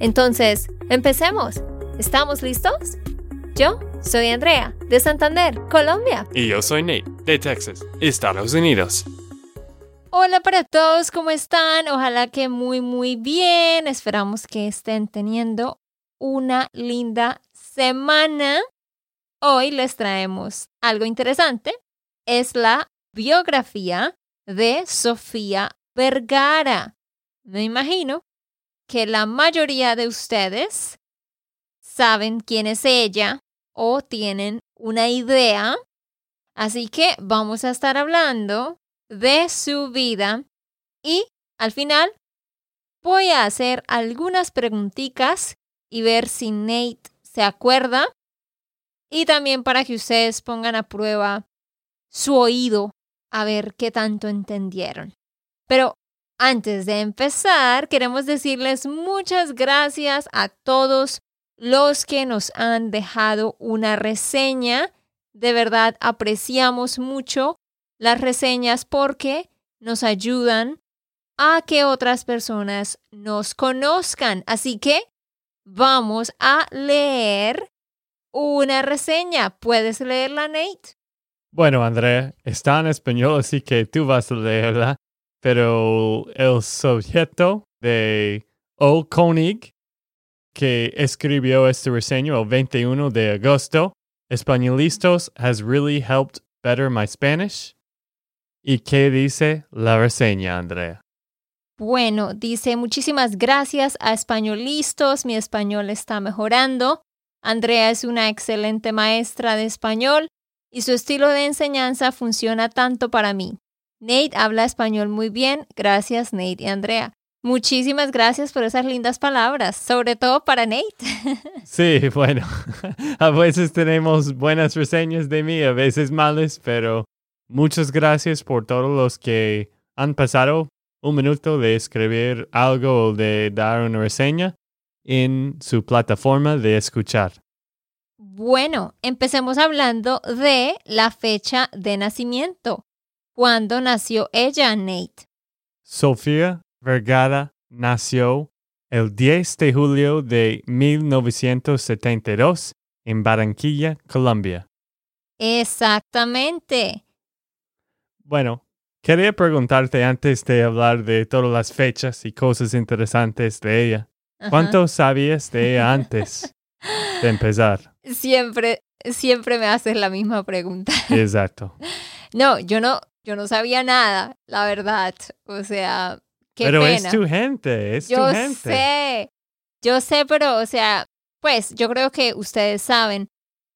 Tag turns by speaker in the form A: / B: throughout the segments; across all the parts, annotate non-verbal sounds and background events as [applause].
A: Entonces, empecemos. ¿Estamos listos? Yo soy Andrea, de Santander, Colombia.
B: Y yo soy Nate, de Texas, Estados Unidos.
A: Hola para todos, ¿cómo están? Ojalá que muy, muy bien. Esperamos que estén teniendo una linda semana. Hoy les traemos algo interesante. Es la biografía de Sofía Vergara. Me imagino que la mayoría de ustedes saben quién es ella o tienen una idea. Así que vamos a estar hablando de su vida y al final voy a hacer algunas preguntitas y ver si Nate se acuerda y también para que ustedes pongan a prueba su oído a ver qué tanto entendieron. Pero antes de empezar, queremos decirles muchas gracias a todos los que nos han dejado una reseña. De verdad apreciamos mucho las reseñas porque nos ayudan a que otras personas nos conozcan. Así que vamos a leer una reseña. ¿Puedes leerla, Nate?
B: Bueno, Andrea, está en español, así que tú vas a leerla. Pero el sujeto de O. Koenig, que escribió este reseño el 21 de agosto, Españolistos has really helped better my Spanish. ¿Y qué dice la reseña, Andrea?
A: Bueno, dice muchísimas gracias a Españolistos, mi español está mejorando. Andrea es una excelente maestra de español y su estilo de enseñanza funciona tanto para mí. Nate habla español muy bien, gracias Nate y Andrea. Muchísimas gracias por esas lindas palabras, sobre todo para Nate. [laughs]
B: Sí, bueno, [laughs] a veces tenemos buenas reseñas de mí, a veces malas, pero muchas gracias por todos los que han pasado un minuto de escribir algo o de dar una reseña en su plataforma de escuchar.
A: Bueno, empecemos hablando de la fecha de nacimiento. ¿Cuándo nació ella, Nate?
B: Sofía Vergara nació el 10 de julio de 1972 en Barranquilla, Colombia.
A: Exactamente.
B: Bueno, quería preguntarte antes de hablar de todas las fechas y cosas interesantes de ella. ¿Cuánto sabías de ella [laughs] antes de empezar?
A: Siempre, siempre me haces la misma pregunta.
B: Exacto. [laughs]
A: No, yo no, yo no sabía nada, la verdad. O sea, qué
B: pero
A: pena.
B: es tu gente, es
A: yo
B: tu gente.
A: sé, yo sé, pero, o sea, pues yo creo que ustedes saben,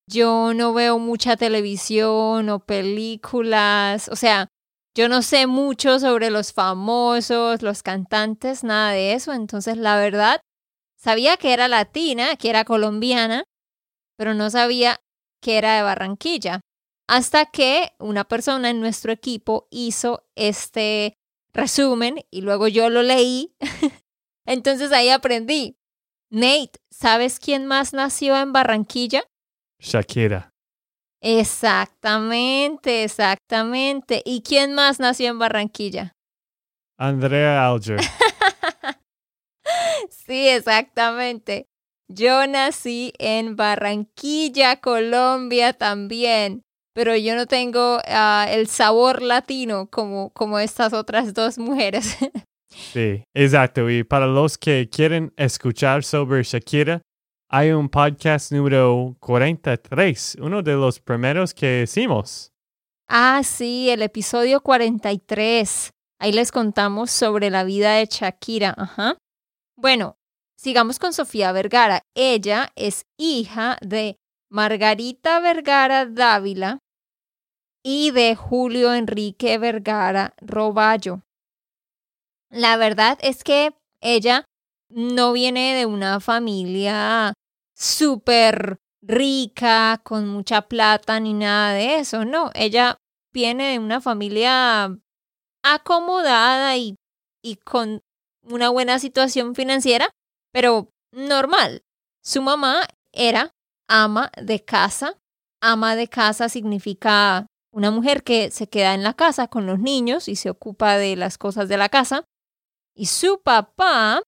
A: yo no veo mucha televisión o películas, o sea, yo no sé mucho sobre los famosos, los cantantes, nada de eso. Entonces, la verdad, sabía que era latina, que era colombiana, pero no sabía que era de Barranquilla. Hasta que una persona en nuestro equipo hizo este resumen y luego yo lo leí. [laughs] Entonces ahí aprendí. Nate, ¿sabes quién más nació en Barranquilla?
B: Shakira.
A: Exactamente, exactamente. ¿Y quién más nació en Barranquilla?
B: Andrea Alger. [laughs]
A: sí, exactamente. Yo nací en Barranquilla, Colombia también, pero yo no tengo uh, el sabor latino como, como estas otras dos mujeres. [laughs]
B: sí, exacto. Y para los que quieren escuchar sobre Shakira, hay un podcast número 43, uno de los primeros que hicimos.
A: Ah, sí, el episodio 43. Ahí les contamos sobre la vida de Shakira. Ajá. Bueno, sigamos con Sofía Vergara. Ella es hija de Margarita Vergara Dávila y de Julio Enrique Vergara Roballo. La verdad es que ella no viene de una familia súper rica, con mucha plata, ni nada de eso, no. Ella viene de una familia acomodada y, y con una buena situación financiera, pero normal. Su mamá era ama de casa. Ama de casa significa una mujer que se queda en la casa con los niños y se ocupa de las cosas de la casa. Y su papá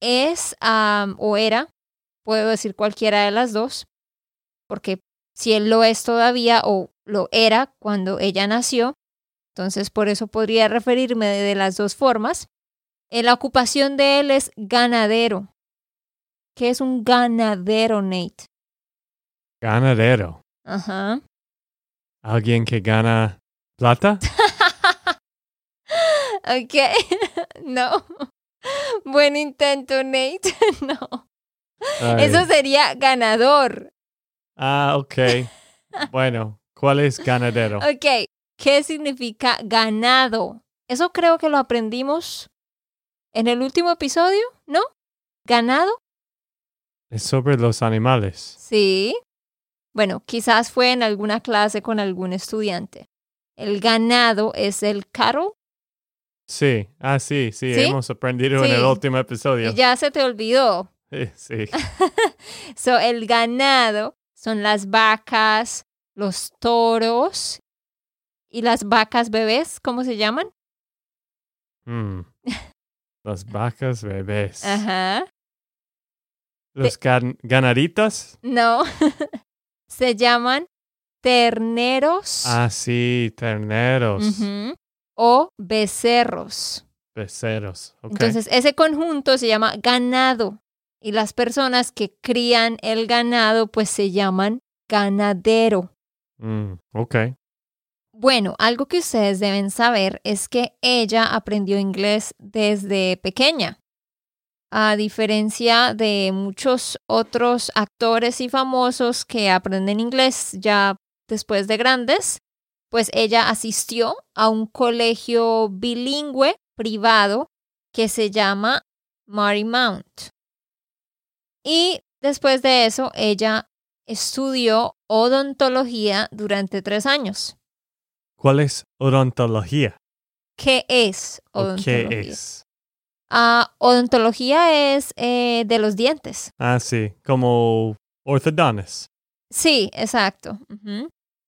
A: es o era, puedo decir cualquiera de las dos, porque si él lo es todavía o lo era cuando ella nació, entonces por eso podría referirme de, las dos formas. Eh, la ocupación de él es ganadero. ¿Qué es un ganadero, Nate?
B: Ganadero.
A: Ajá.
B: ¿Alguien que gana plata? [laughs]
A: ok. [laughs] no. Buen intento, Nate. [laughs] no. Eso sería ganador.
B: Ah, ok. bueno, ¿cuál es ganadero?
A: Ok, ¿qué significa ganado? Eso creo que lo aprendimos en el último episodio, ¿no? ¿Ganado?
B: Es sobre los animales.
A: Sí. Bueno, quizás fue en alguna clase con algún estudiante. El ganado es el cattle.
B: Sí, ah, sí, sí, hemos aprendido en el último episodio.
A: ya se te olvidó. [laughs]
B: Sí. [laughs]
A: so, el ganado son las vacas, los toros y las vacas bebés, ¿cómo se llaman?
B: Mm. [laughs] Las vacas bebés.
A: Ajá.
B: ¿Los ganaritas?
A: No. Se llaman terneros.
B: Ah, sí, terneros.
A: O becerros.
B: Becerros.
A: Entonces, ese conjunto se llama ganado y las personas que crían el ganado pues se llaman ganadero.
B: Mm, ok.
A: Bueno, algo que ustedes deben saber es que ella aprendió inglés desde pequeña. A diferencia de muchos otros actores y famosos que aprenden inglés ya después de grandes, pues ella asistió a un colegio bilingüe privado que se llama Marymount. Y después de eso, ella estudió odontología durante tres años.
B: ¿Cuál es odontología?
A: ¿Qué es odontología?
B: ¿Qué es?
A: Ah, odontología es eh, de los dientes.
B: Ah, sí, como ortodones.
A: Sí, exacto.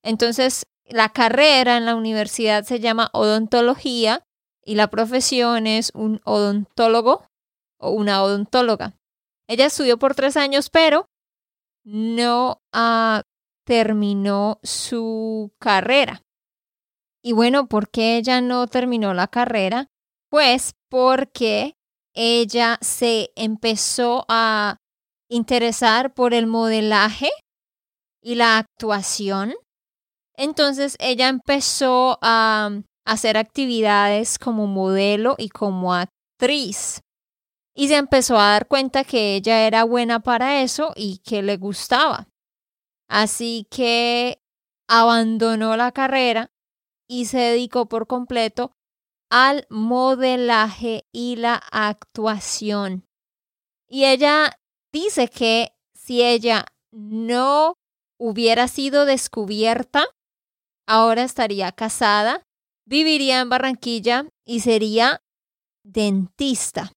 A: Entonces, la carrera en la universidad se llama odontología y la profesión es un odontólogo o una odontóloga. Ella estudió por tres años, pero no ah, terminó su carrera. Y bueno, ¿por qué ella no terminó la carrera? Pues porque ella se empezó a interesar por el modelaje y la actuación. Entonces ella empezó a hacer actividades como modelo y como actriz y se empezó a dar cuenta que ella era buena para eso y que le gustaba. Así que abandonó la carrera y se dedicó por completo al modelaje y la actuación. Y ella dice que si ella no hubiera sido descubierta, ahora estaría casada, viviría en Barranquilla y sería dentista.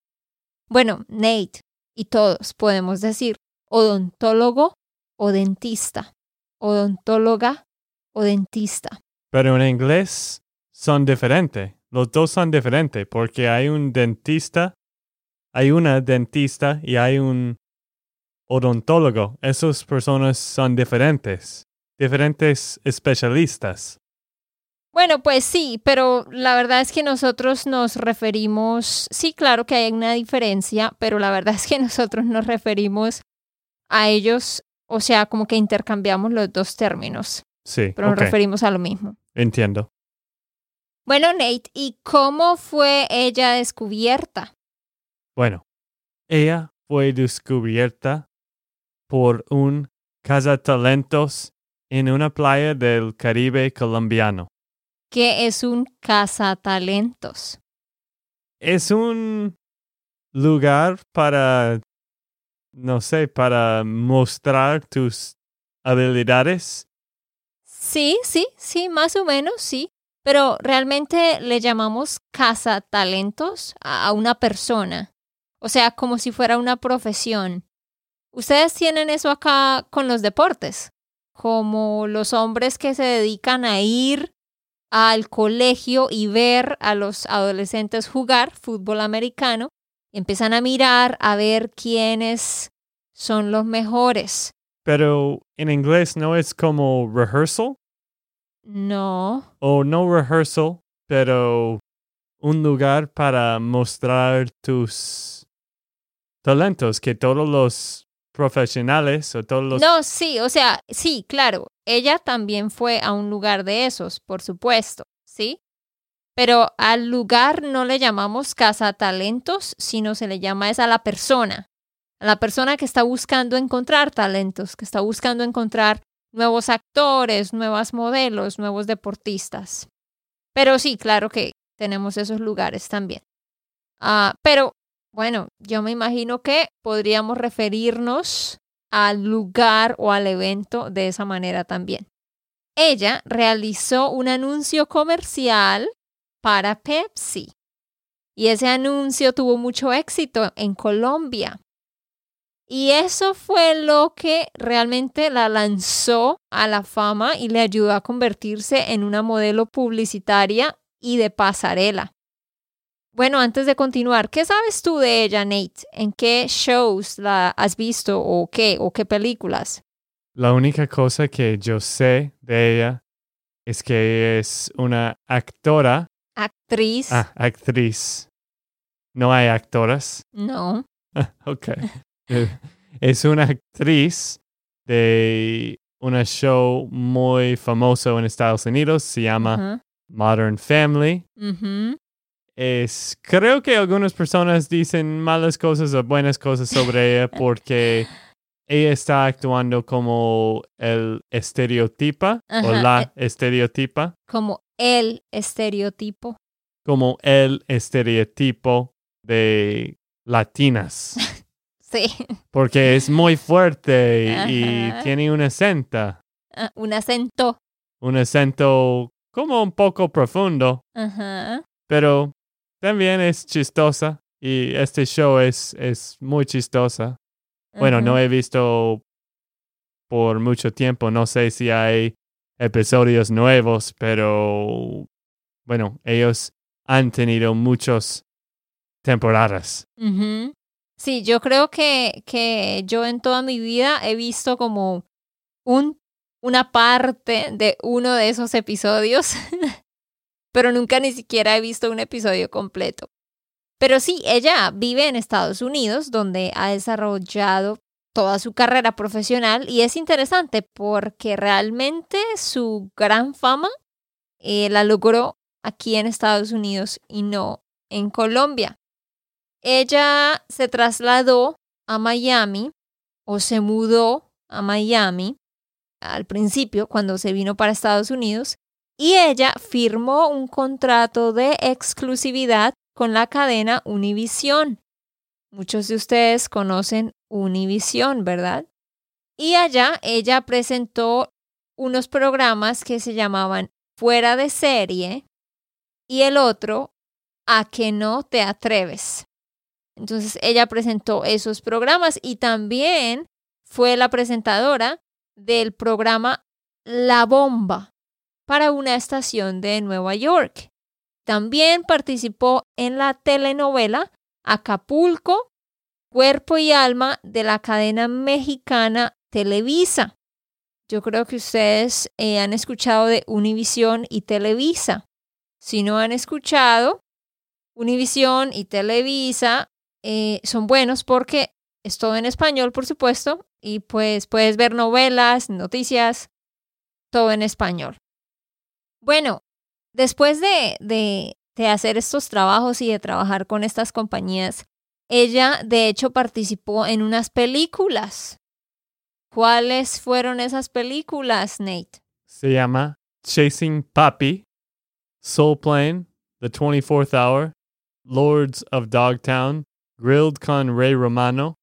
A: Bueno, Nate y todos podemos decir odontólogo o dentista, odontóloga o dentista.
B: Pero en inglés son diferentes. Los dos son diferentes porque hay un dentista, hay una dentista y hay un odontólogo. Esas personas son diferentes, diferentes especialistas.
A: Bueno, pues sí, pero la verdad es que nosotros nos referimos, sí, claro que hay una diferencia, pero la verdad es que [laughs] nosotros nos referimos a ellos, o sea, como que intercambiamos los dos términos.
B: Sí.
A: Pero nos referimos a lo mismo.
B: Entiendo.
A: Bueno, Nate, ¿y cómo fue ella descubierta?
B: Bueno, ella fue descubierta por un cazatalentos en una playa del Caribe colombiano.
A: ¿Qué es un cazatalentos?
B: Es un lugar para, no sé, para mostrar tus habilidades.
A: Sí, sí, sí, más o menos, sí. Pero realmente le llamamos casa talentos a una persona. O sea, como si fuera una profesión. Ustedes tienen eso acá con los deportes, como los hombres que se dedican a ir al colegio y ver a los adolescentes jugar fútbol americano, empiezan a mirar a ver quiénes son los mejores.
B: Pero en inglés no es como rehearsal.
A: No.
B: O no rehearsal, pero un lugar para mostrar tus talentos que todos los profesionales o todos los...
A: No, sí, o sea, sí, claro. Ella también fue a un lugar de esos, por supuesto, ¿sí? Pero al lugar no le llamamos casa talentos, sino se le llama es a la persona. A la persona que está buscando encontrar talentos, que está buscando encontrar nuevos actores, nuevos modelos, nuevos deportistas. Pero sí, claro que tenemos esos lugares también. Ah, pero bueno, yo me imagino que podríamos referirnos al lugar o al evento de esa manera también. Ella realizó un anuncio comercial para Pepsi y ese anuncio tuvo mucho éxito en Colombia. Y eso fue lo que realmente la lanzó a la fama y le ayudó a convertirse en una modelo publicitaria y de pasarela. Bueno, antes de continuar, ¿qué sabes tú de ella, Nate? ¿En qué shows la has visto o qué o qué películas?
B: La única cosa que yo sé de ella es que es una actora.
A: Actriz.
B: Ah, actriz. No hay actoras.
A: No. [laughs]
B: ok. [laughs] es una actriz de un show muy famoso en Estados Unidos. Se llama Modern Family es, creo que algunas personas dicen malas cosas o buenas cosas sobre [laughs] ella porque ella está actuando como el estereotipa o la eh, estereotipa.
A: Como el estereotipo.
B: Como el estereotipo de latinas. [laughs]
A: sí.
B: Porque es muy fuerte y tiene un acento.
A: Ah, un acento.
B: Un acento como un poco profundo. Pero también es chistosa y este show es, es muy chistosa. Bueno, no he visto por mucho tiempo, no sé si hay episodios nuevos, pero bueno, ellos han tenido muchas temporadas.
A: Sí, yo creo que, que yo en toda mi vida he visto como un, una parte de uno de esos episodios [laughs] pero nunca ni siquiera he visto un episodio completo. Pero sí, ella vive en Estados Unidos, donde ha desarrollado toda su carrera profesional y es interesante porque realmente su gran fama eh, la logró aquí en Estados Unidos y no en Colombia. Ella se trasladó a Miami o se mudó a Miami al principio cuando se vino para Estados Unidos y ella firmó un contrato de exclusividad con la cadena Univision. Muchos de ustedes conocen Univision, ¿verdad? Y allá ella presentó unos programas que se llamaban Fuera de serie y el otro A que no te atreves. Entonces ella presentó esos programas y también fue la presentadora del programa La Bomba para una estación de Nueva York. También participó en la telenovela Acapulco, Cuerpo y Alma de la cadena mexicana Televisa. Yo creo que ustedes eh, han escuchado de Univisión y Televisa. Si no han escuchado, Univisión y Televisa eh, son buenos porque es todo en español, por supuesto, y pues puedes ver novelas, noticias, todo en español. Bueno, después de, de, de hacer estos trabajos y de trabajar con estas compañías, ella de hecho participó en unas películas. ¿Cuáles fueron esas películas, Nate?
B: Se llama Chasing Papi, Soul Plane, The 24th Hour, Lords of Dogtown Grilled con Ray Romano,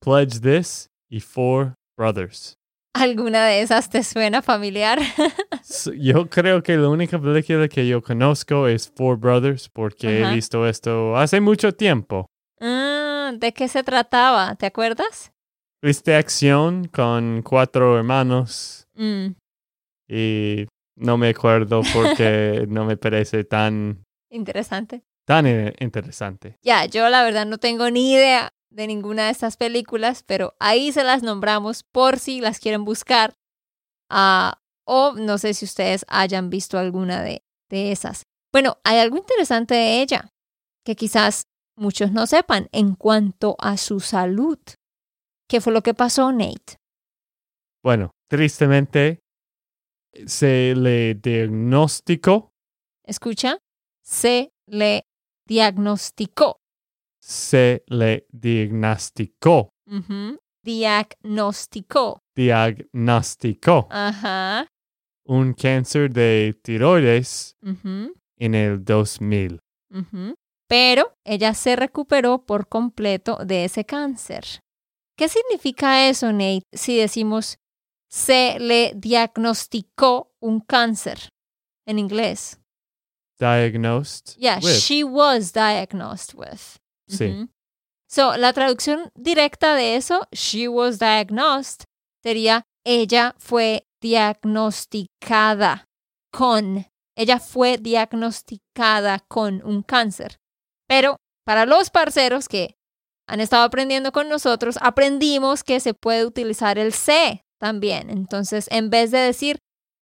B: Pledge This y Four Brothers.
A: ¿Alguna de esas te suena familiar? [laughs]
B: Yo creo que la única película que yo conozco es Four Brothers porque
A: Ajá.
B: he visto esto hace mucho tiempo.
A: Ah, ¿De qué se trataba? ¿Te acuerdas?
B: De acción con cuatro hermanos
A: Mm,
B: y no me acuerdo porque [laughs] no me parece tan,
A: interesante.
B: Tan eh, interesante.
A: Ya, yo la verdad no tengo ni idea de ninguna de estas películas, pero ahí se las nombramos por si las quieren buscar. Ah, o no sé si ustedes hayan visto alguna de, de esas. Bueno, hay algo interesante de ella que quizás muchos no sepan en cuanto a su salud. ¿Qué fue lo que pasó, Nate?
B: Bueno, tristemente se le diagnosticó,
A: Escucha, se le diagnosticó.
B: se le diagnosticó,
A: Diagnosticó.
B: diagnosticó
A: Ajá.
B: un cáncer de tiroides en el 2000.
A: Ujú. Pero ella se recuperó por completo de ese cáncer. ¿Qué significa eso, Nate, si decimos se le diagnosticó un cáncer en inglés?
B: Diagnosed
A: Yeah,
B: with.
A: she was diagnosed with.
B: Sí.
A: Ujú. So, la traducción directa de eso, she was diagnosed, sería ella fue diagnosticada con, ella fue diagnosticada con un cáncer. Pero para los parceros que han estado aprendiendo con nosotros, aprendimos que se puede utilizar el C también. Entonces, en vez de decir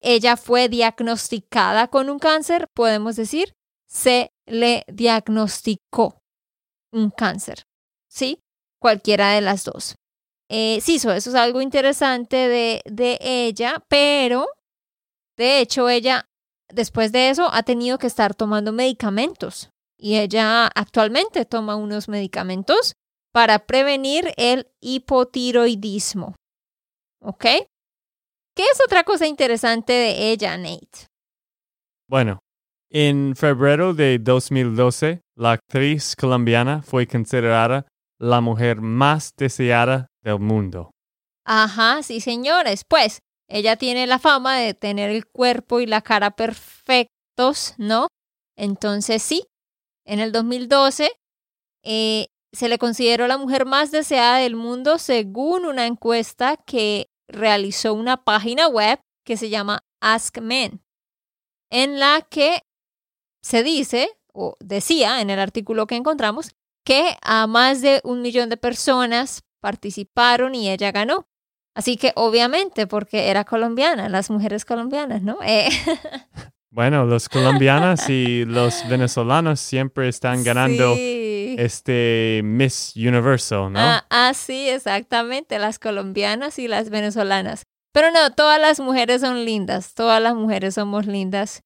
A: ella fue diagnosticada con un cáncer, podemos decir se le diagnosticó un cáncer. ¿Sí? Cualquiera de las dos. Eh, sí, so, eso es algo interesante de, de ella, pero de hecho ella, después de eso, ha tenido que estar tomando medicamentos. Y ella actualmente toma unos medicamentos para prevenir el hipotiroidismo. ¿Ok? ¿Qué es otra cosa interesante de ella, Nate?
B: Bueno, en febrero de 2012, la actriz colombiana fue considerada la mujer más deseada del mundo.
A: Ajá, sí, señores. Pues ella tiene la fama de tener el cuerpo y la cara perfectos, ¿no? Entonces sí, en el 2012 eh, se le consideró la mujer más deseada del mundo según una encuesta que realizó una página web que se llama Ask Men, en la que se dice, o decía en el artículo que encontramos, que a más de un millón de personas participaron y ella ganó. Así que obviamente, porque era colombiana, las mujeres colombianas, ¿no? Eh, [laughs]
B: Bueno, los colombianos y los venezolanos siempre están ganando
A: Sí.
B: Este Miss Universo, ¿no?
A: Ah, ah, sí, exactamente, las colombianas y las venezolanas. Pero no, todas las mujeres son lindas, todas las mujeres somos lindas.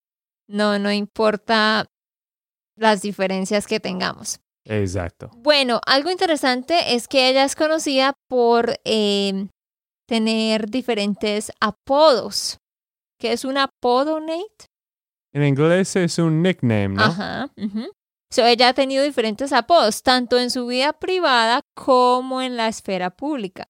A: No, no importa las diferencias que tengamos.
B: Exacto.
A: Bueno, algo interesante es que ella es conocida por eh, tener diferentes apodos. ¿Qué es un apodo, Nate?
B: En inglés es un nickname, ¿no?
A: Ajá. So, ella ha tenido diferentes apodos, tanto en su vida privada como en la esfera pública.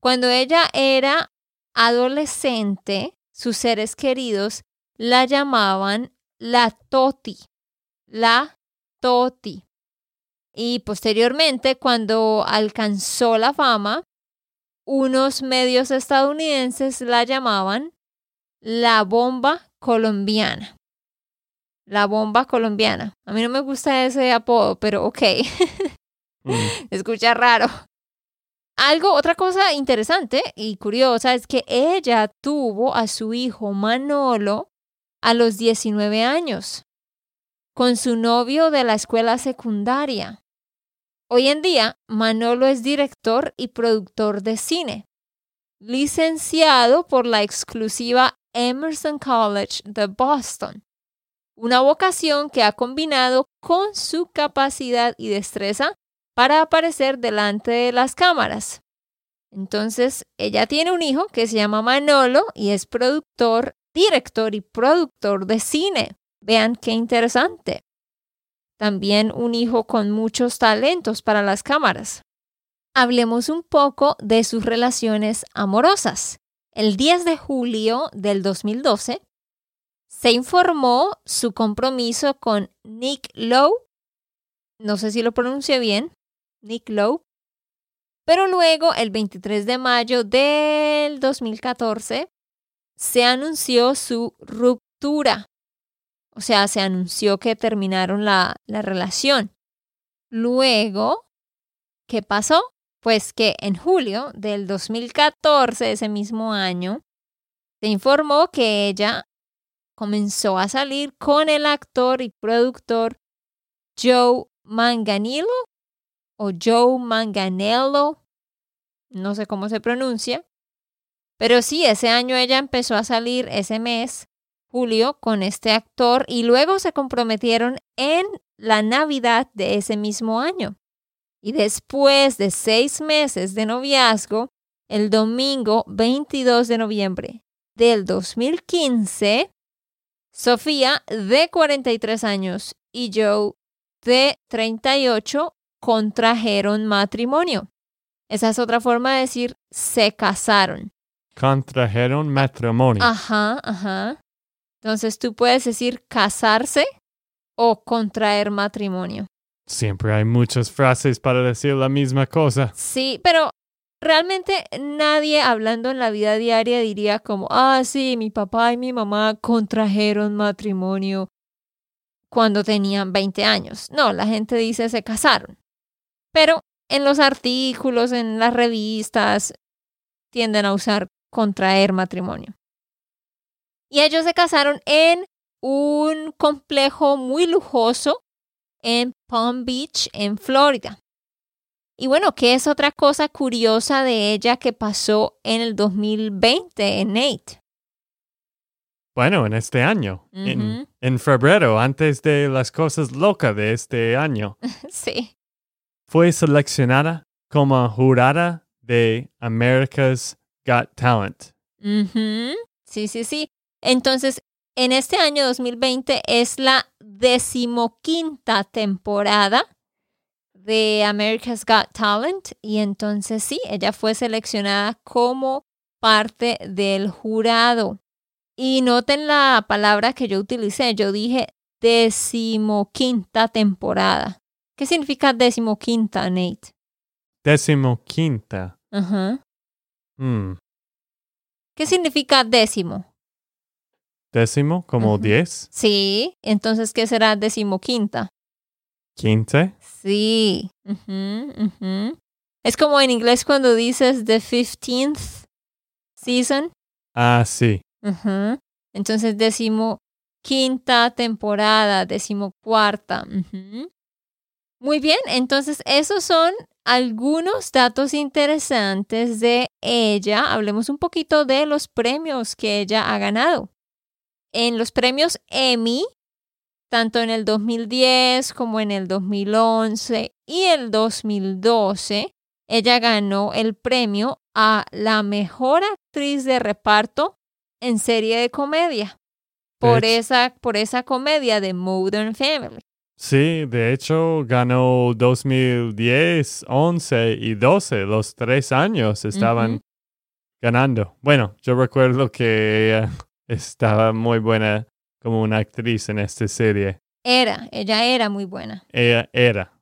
A: Cuando ella era adolescente, sus seres queridos la llamaban la Toti. La Toti. Y posteriormente, cuando alcanzó la fama, unos medios estadounidenses la llamaban la bomba colombiana. La bomba colombiana. A mí no me gusta ese apodo, pero ok,
B: Mm, [laughs]
A: escucha raro. Algo, otra cosa interesante y curiosa es que ella tuvo a su hijo Manolo a los 19 años con su novio de la escuela secundaria. Hoy en día, Manolo es director y productor de cine, licenciado por la exclusiva Emerson College de Boston, una vocación que ha combinado con su capacidad y destreza para aparecer delante de las cámaras. Entonces, ella tiene un hijo que se llama Manolo y es productor, director y productor de cine. Vean qué interesante. también un hijo con muchos talentos para las cámaras. Hablemos un poco de sus relaciones amorosas. El 10 de julio del 2012 se informó su compromiso con Nick Lowe. No sé si lo pronuncio bien, Nick Lowe. Pero luego, el 23 de mayo del 2014, se anunció su ruptura. O sea, se anunció que terminaron la, la relación. Luego, ¿qué pasó? Pues que en julio del 2014, ese mismo año, se informó que ella comenzó a salir con el actor y productor Joe Manganillo o Joe Manganello, no sé cómo se pronuncia, pero sí, ese año ella empezó a salir ese mes, julio, con este actor y luego se comprometieron en la Navidad de ese mismo año. Y después de seis meses de noviazgo, el domingo 22 de noviembre del 2015, Sofía, de 43 años, y Joe, de 38, contrajeron matrimonio. Esa es otra forma de decir se casaron.
B: Contrajeron matrimonio.
A: Ajá, ajá. Entonces tú puedes decir casarse o contraer matrimonio.
B: Siempre hay muchas frases para decir la misma cosa.
A: Sí, pero realmente nadie hablando en la vida diaria diría como, ah, sí, mi papá y mi mamá contrajeron matrimonio cuando tenían 20 años. No, la gente dice se casaron. Pero en los artículos, en las revistas, tienden a usar contraer matrimonio. Y ellos se casaron en un complejo muy lujoso en Palm Beach, en Florida. Y bueno, ¿qué es otra cosa curiosa de ella que pasó en el 2020 en Nate?
B: Bueno, en este año, en, en, febrero, antes de las cosas locas de este año. [laughs]
A: sí.
B: Fue seleccionada como jurada de America's Got Talent.
A: Sí, sí, sí. Entonces, en este año 2020 es la decimoquinta temporada de America's Got Talent y entonces sí, ella fue seleccionada como parte del jurado. Y noten la palabra que yo utilicé, yo dije decimoquinta temporada. ¿Qué significa decimoquinta, Nate?
B: Decimoquinta.
A: Ajá.
B: Mm.
A: ¿Qué significa décimo?
B: Décimo, como diez.
A: Sí, entonces, ¿qué será decimoquinta?
B: Quince.
A: Sí. Es como en inglés cuando dices the fifteenth season.
B: Ah, sí.
A: Entonces, decimo quinta temporada, decimocuarta. Muy bien, entonces esos son algunos datos interesantes de ella. Hablemos un poquito de los premios que ella ha ganado. En los premios Emmy, tanto en el 2010 como en el 2011 y el 2012, ella ganó el premio a la mejor actriz de reparto en serie de comedia por esa, por esa comedia de Modern Family.
B: Sí, de hecho ganó 2010, 11 y 12, los tres años estaban ganando. Bueno, yo recuerdo que ella [laughs] estaba muy buena como una actriz en esta serie.
A: Era, ella era muy buena.
B: Ella era.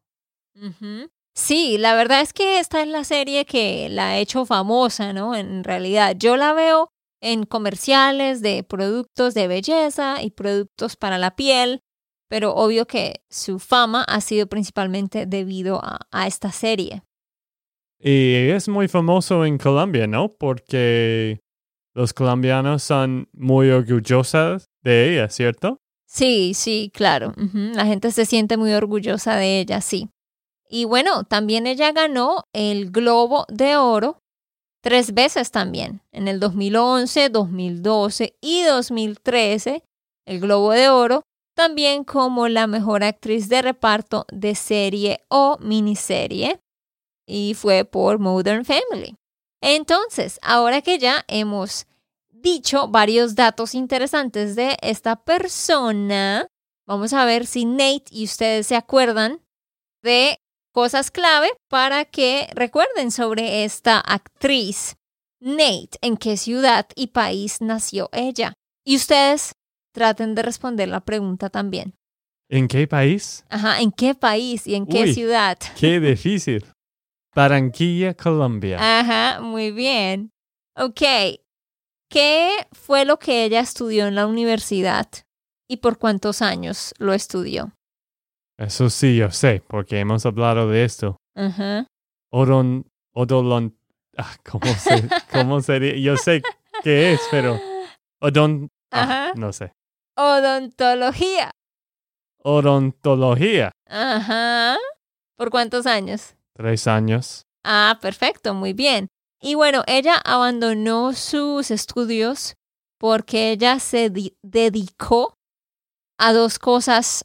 A: Sí, la verdad es que esta es la serie que la ha hecho famosa, ¿no? En realidad, yo la veo en comerciales de productos de belleza y productos para la piel pero obvio que su fama ha sido principalmente debido a, esta serie.
B: Y es muy famoso en Colombia, ¿no? Porque los colombianos son muy orgullosos de ella, ¿cierto?
A: Sí, sí, claro. La gente se siente muy orgullosa de ella, sí. Y bueno, también ella ganó el Globo de Oro tres veces también, en el 2011, 2012 y 2013, el Globo de Oro también como la mejor actriz de reparto de serie o miniserie, y fue por Modern Family. Entonces, ahora que ya hemos dicho varios datos interesantes de esta persona, vamos a ver si Nate y ustedes se acuerdan de cosas clave para que recuerden sobre esta actriz. Nate, ¿en qué ciudad y país nació ella? Y ustedes traten de responder la pregunta también.
B: ¿En qué país?
A: Ajá, ¿en qué país y en qué
B: Uy.
A: ciudad?
B: Qué difícil. Barranquilla, Colombia.
A: Ajá, muy bien. Ok, ¿qué fue lo que ella estudió en la universidad y por cuántos años lo estudió?
B: Eso sí, yo sé, porque hemos hablado de esto.
A: Ajá.
B: Odon, odolon, ah, ¿cómo, [laughs] se, ¿Cómo sería? Yo sé qué es, pero odon, ah,
A: Ajá.
B: no sé.
A: Odontología.
B: Odontología,
A: Ajá. ¿Por cuántos años?
B: tres años.
A: Ah, perfecto, muy bien. Y bueno, ella abandonó sus estudios porque ella se di- dedicó a dos cosas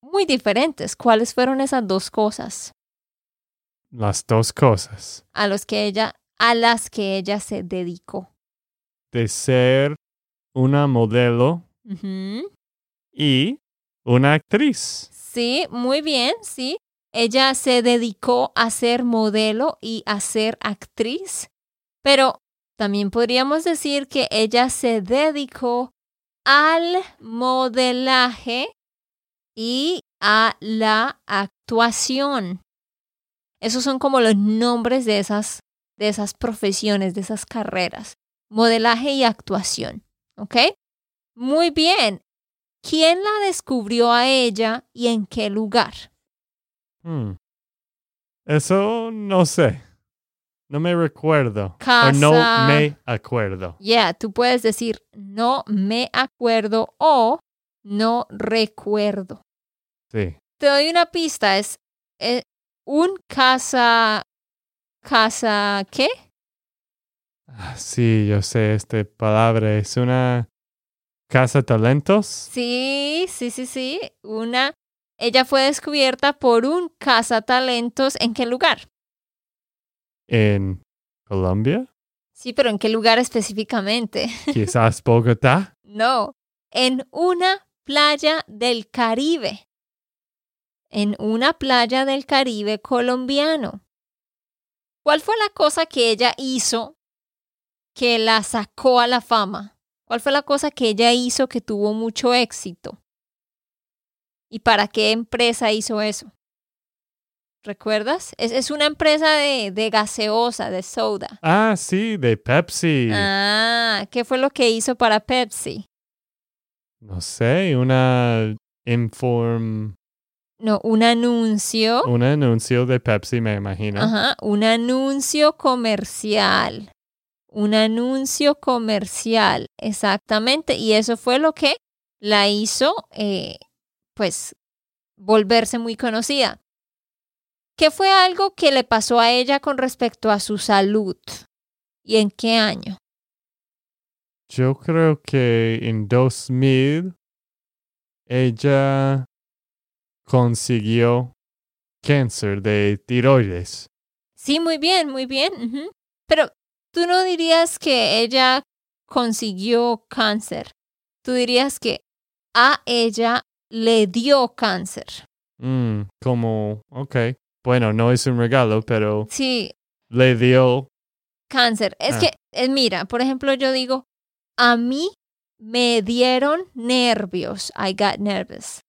A: muy diferentes. ¿Cuáles fueron esas dos cosas
B: Las dos cosas.
A: a los que ella a las que ella se dedicó?
B: De ser una modelo y una actriz.
A: Sí, muy bien, sí. Ella se dedicó a ser modelo y a ser actriz, pero también podríamos decir que ella se dedicó al modelaje y a la actuación. Esos son como los nombres de esas, de esas profesiones, de esas carreras. Modelaje y actuación. ¿Ok? Muy bien. ¿Quién la descubrió a ella y en qué lugar?
B: Hmm. Eso no sé. No me recuerdo.
A: Casa.
B: O no me acuerdo.
A: Yeah, tú puedes decir no me acuerdo o no recuerdo.
B: Sí.
A: Te doy una pista, es eh, un casa, casa, ¿qué?
B: Ah, Sí, yo sé esta palabra. Es una casa talentos.
A: Sí, sí, sí, sí, una. Ella fue descubierta por un cazatalentos. ¿En qué lugar?
B: En Colombia.
A: Sí, pero ¿en qué lugar específicamente? [laughs]
B: Quizás Bogotá.
A: No, en una playa del Caribe. En una playa del Caribe colombiano. ¿Cuál fue la cosa que ella hizo que la sacó a la fama? ¿Cuál fue la cosa que ella hizo que tuvo mucho éxito? ¿Y para qué empresa hizo eso? ¿Recuerdas? Es, es una empresa de, de gaseosa, de soda.
B: Ah, sí, de Pepsi.
A: Ah, ¿qué fue lo que hizo para Pepsi?
B: No sé, una inform,
A: No, un anuncio.
B: un anuncio de Pepsi, me imagino.
A: Ajá, un anuncio comercial. Un anuncio comercial, exactamente. Y eso fue lo que la hizo, eh, pues, volverse muy conocida. ¿Qué fue algo que le pasó a ella con respecto a su salud? ¿Y en qué año?
B: Yo creo que en 2000 ella consiguió cáncer de tiroides.
A: Sí, muy bien, muy bien. Pero tú no dirías que ella consiguió cáncer. Tú dirías que a ella le dio cáncer.
B: Mm, como, ok. Bueno, no es un regalo, pero
A: Sí,
B: le dio.
A: cáncer. Es
B: Ah.
A: que, eh, mira, por ejemplo, yo digo, a mí me dieron nervios. I got nervous.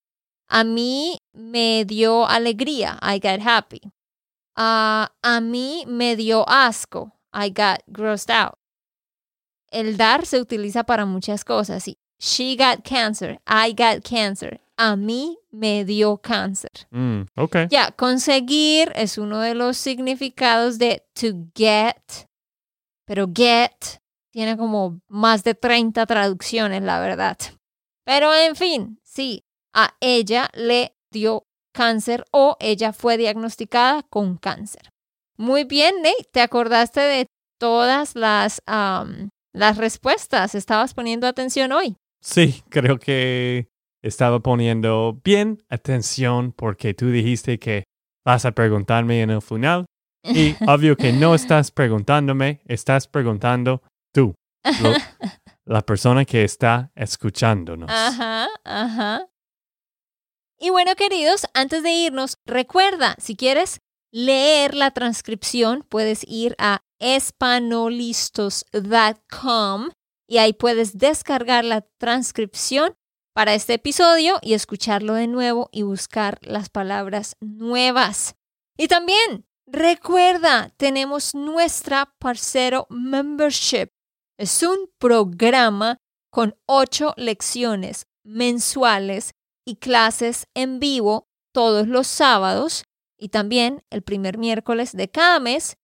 A: A mí me dio alegría. I got happy. A mí me dio asco. I got grossed out. El dar se utiliza para muchas cosas. Y she got cancer. I got cancer. A mí me dio cáncer.
B: Mm, ok.
A: Ya, conseguir es uno de los significados de to get, pero get tiene como más de 30 traducciones, la verdad. Pero en fin, sí, a ella le dio cáncer o ella fue diagnosticada con cáncer. Muy bien, Nate, te acordaste de todas las, las respuestas. Estabas poniendo atención hoy.
B: Sí, creo que estaba poniendo bien atención porque tú dijiste que vas a preguntarme en el final. Y [laughs] obvio que no estás preguntándome, estás preguntando tú, lo- [laughs] la persona que está escuchándonos.
A: Ajá, ajá. Y bueno, queridos, antes de irnos, recuerda, si quieres leer la transcripción, puedes ir a espanolistos.com y ahí puedes descargar la transcripción para este episodio y escucharlo de nuevo y buscar las palabras nuevas. Y también recuerda, tenemos nuestra Parcero Membership. Es un programa con ocho lecciones mensuales y clases en vivo todos los sábados y también el primer miércoles de cada mes,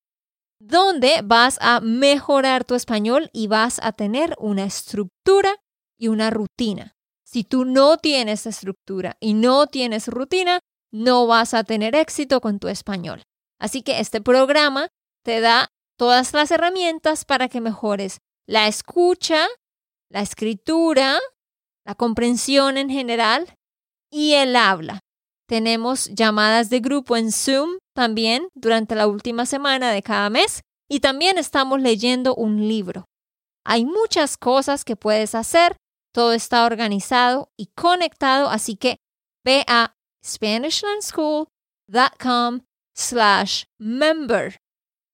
A: donde vas a mejorar tu español y vas a tener una estructura y una rutina. Si tú no tienes estructura y no tienes rutina, no vas a tener éxito con tu español. Así que este programa te da todas las herramientas para que mejores la escucha, la escritura, la comprensión en general y el habla. Tenemos llamadas de grupo en Zoom también durante la última semana de cada mes y también estamos leyendo un libro. Hay muchas cosas que puedes hacer, todo está organizado y conectado, así que ve a SpanishLandSchool.com slash member.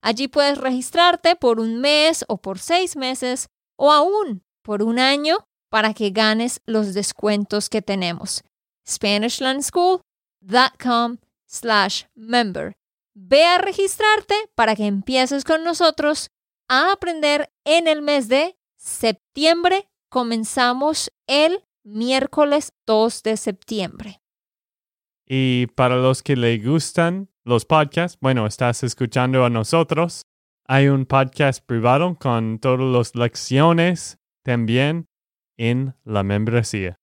A: Allí puedes registrarte por un mes o por seis meses o aún por un año para que ganes los descuentos que tenemos. SpanishLandSchool.com slash member. Ve a registrarte para que empieces con nosotros a aprender en el mes de septiembre. Comenzamos el miércoles 2 de septiembre.
B: Y para los que le gustan los podcasts, bueno, estás escuchando a nosotros. Hay un podcast privado con todas las lecciones también en la membresía.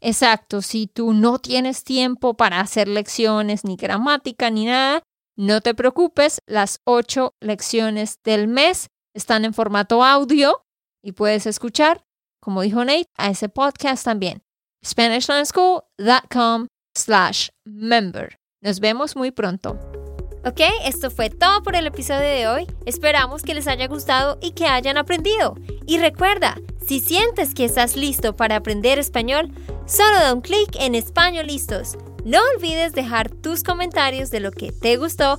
A: Exacto, si tú no tienes tiempo para hacer lecciones, ni gramática, ni nada, no te preocupes, las ocho lecciones del mes están en formato audio y puedes escuchar, como dijo Nate, a ese podcast también. SpanishLandSchool.com slash member. Nos vemos muy pronto. Ok, esto fue todo por el episodio de hoy. Esperamos que les haya gustado y que hayan aprendido. Y recuerda, si sientes que estás listo para aprender español, solo da un clic en Español Listos. No olvides dejar tus comentarios de lo que te gustó